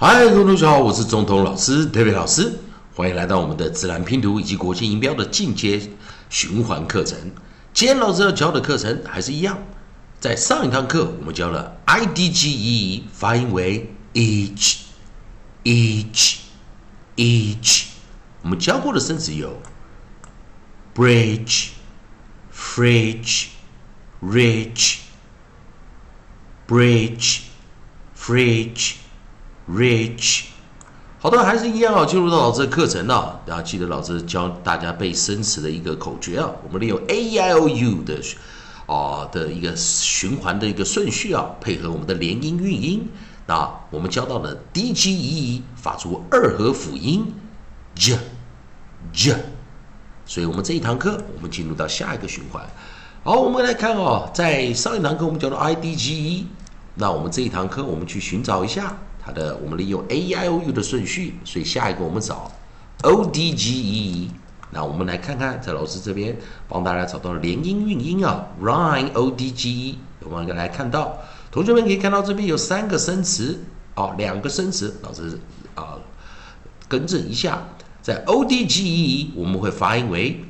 嗨，各位同学好，我是总统老师特别老师，欢迎来到我们的自然拼读以及国际音标的进阶循环课程。今天老师要教的课程还是一样，在上一堂课我们教了 i d g e 发音为 each each each，我们教过的生词有 bridge fridge rich bridge fridge rich，好的，还是一样啊，进入到老师的课程啊，然后记得老师教大家背生词的一个口诀啊，我们利用 a e i o u 的啊的一个循环的一个顺序啊，配合我们的连音韵音，那我们教到了 d g e 发出二合辅音 j j，所以我们这一堂课我们进入到下一个循环。好，我们来看哦，在上一堂课我们教到 i d g e，那我们这一堂课我们去寻找一下。它的我们利用 a i o u 的顺序，所以下一个我们找 o d g e。那我们来看看，在老师这边帮大家找到了连音韵音啊，rhyme o d g e。我们来看到，同学们可以看到这边有三个生词哦，两个生词，老师啊更正一下，在 o d g e 我们会发音为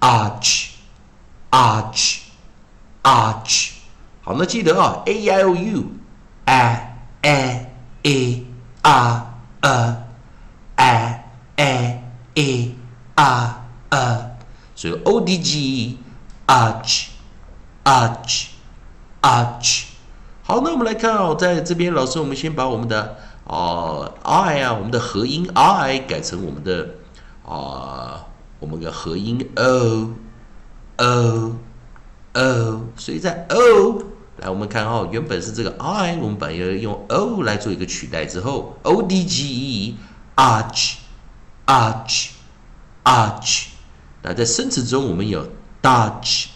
arch，arch，arch。好，那记得啊，a e i o u，a a。a r a a a a r a，所以 o d g arch arch arch。好，那我们来看哦，在这边老师，我们先把我们的哦 i 啊，我们的合音 i 改成我们的啊，我们的合音 o o o，所以在 o。来，我们看哦，原本是这个 i，我们把要用 o 来做一个取代之后，o d g e，arch，arch，arch。那在生词中，我们有 dodge，dodge。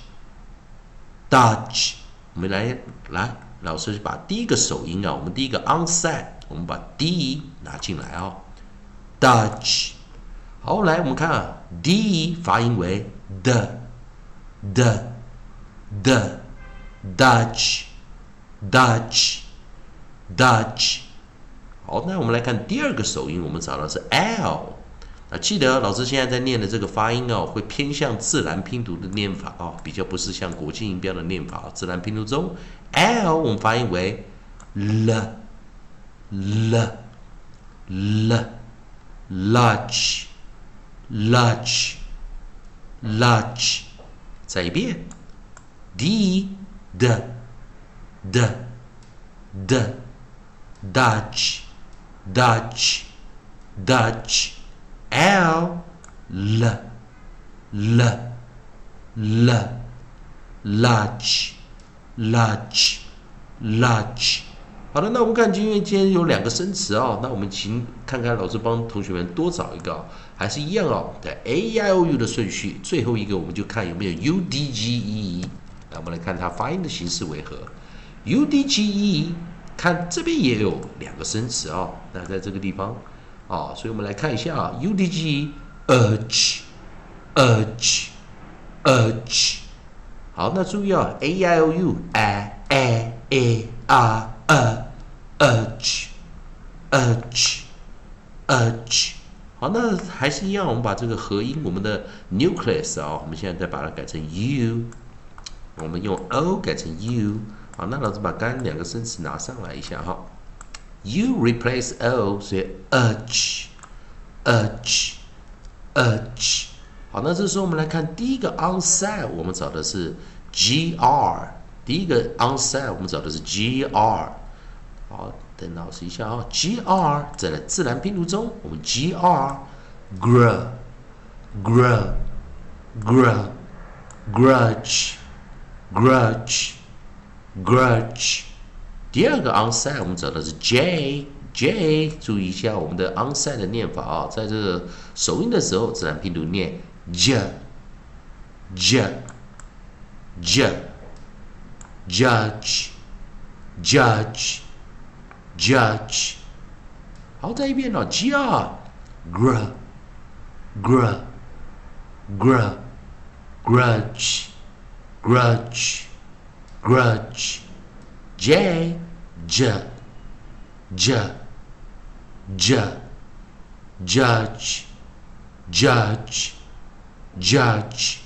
我们来来，老师把第一个首音啊，我们第一个 onset，我们把 d 拿进来哦，dodge。好，来我们看啊，d 发音为 the，the，the。Dutch, Dutch, Dutch。好，那我们来看第二个首音，我们找到是 L。啊，记得老师现在在念的这个发音哦，会偏向自然拼读的念法哦，比较不是像国际音标的念法。自然拼读中，L 我们发音为 l, l, l, large, large, large。再一遍 D 的 the the Dutch Dutch Dutch L L L L large large large 好的，那我们看，因为今天有两个生词哦，那我们请看看老师帮同学们多找一个，还是一样哦，在 a i o u 的顺序，最后一个我们就看有没有 u d g e。那。我们来看它发音的形式为何？U D G E，看这边也有两个生词哦。那在这个地方啊，所以我们来看一下啊，U D G，urge，urge，urge。好，那注意啊，A I O U，a a a r a，urge，urge，urge。好，那还是一样，我们把这个合音，我们的 nucleus 啊，我们现在再把它改成 U。我们用 o 改成 u，好，那老师把刚刚两个生词拿上来一下哈。You replace o，所以 urge，urge，urge，好，那这时候我们来看第一个 onset，我们找的是 gr，第一个 onset 我们找的是 gr，好，等老师一下啊，gr 在自然拼读中，我们 gr，grow，grow，grow，grudge。Grudge, 第二个 onset 我们找的是 j j，注意一下我们的 onset 的念法啊，在这个首音的时候，自然拼读念 j j j judge judge judge。好，再一遍哦，g r gr gr gr grudge。grudge, grudge, j, j, j, j，judge，judge，judge。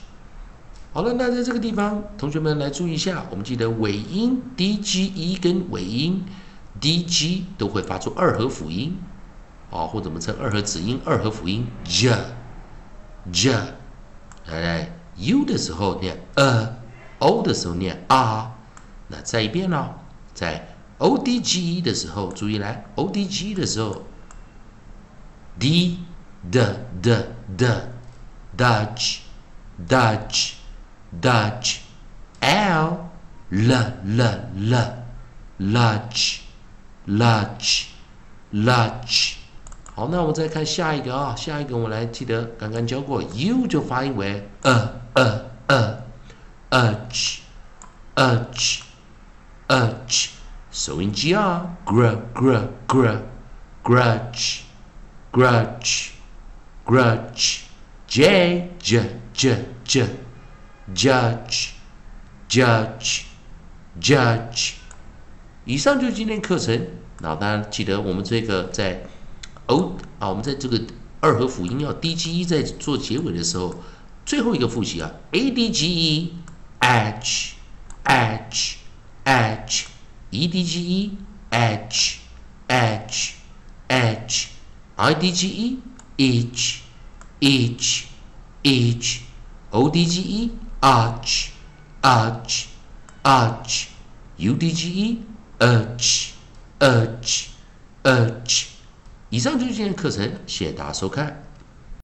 好了，那在这个地方，同学们来注意一下，我们记得尾音 d g e 跟尾音 d g 都会发出二合辅音，哦，或者我们称二合子音、二合辅音 j，j。来来，u 的时候念 O 的时候念 r。那再一遍呢，在 o d g e 的时候，注意来，ODGE 的时候，d d d d，dutch，dutch。Dutch, L, L, L, L Ludge Ludge Ludge。好，那我们再看下一个啊，下一个我们来记得刚刚教过，U 就发音为呃呃呃，Urge, Urge, Urge。收音机啊，Gr, Gr, Gr, Grudge, Grudge, Grudge, J, J, J, J。Judge, judge, judge。以上就是今天课程。那大家记得，我们这个在 o 啊，我们在这个二合辅音要 d g e 在做结尾的时候，最后一个复习啊，a d g e, edge, edge, edge, e d g e, edge, edge, edge, i d g e, each, each, each, o d g e。arch, arch, arch, u d g e, urge, urge, urge。以上就是今天课程，谢谢大家收看。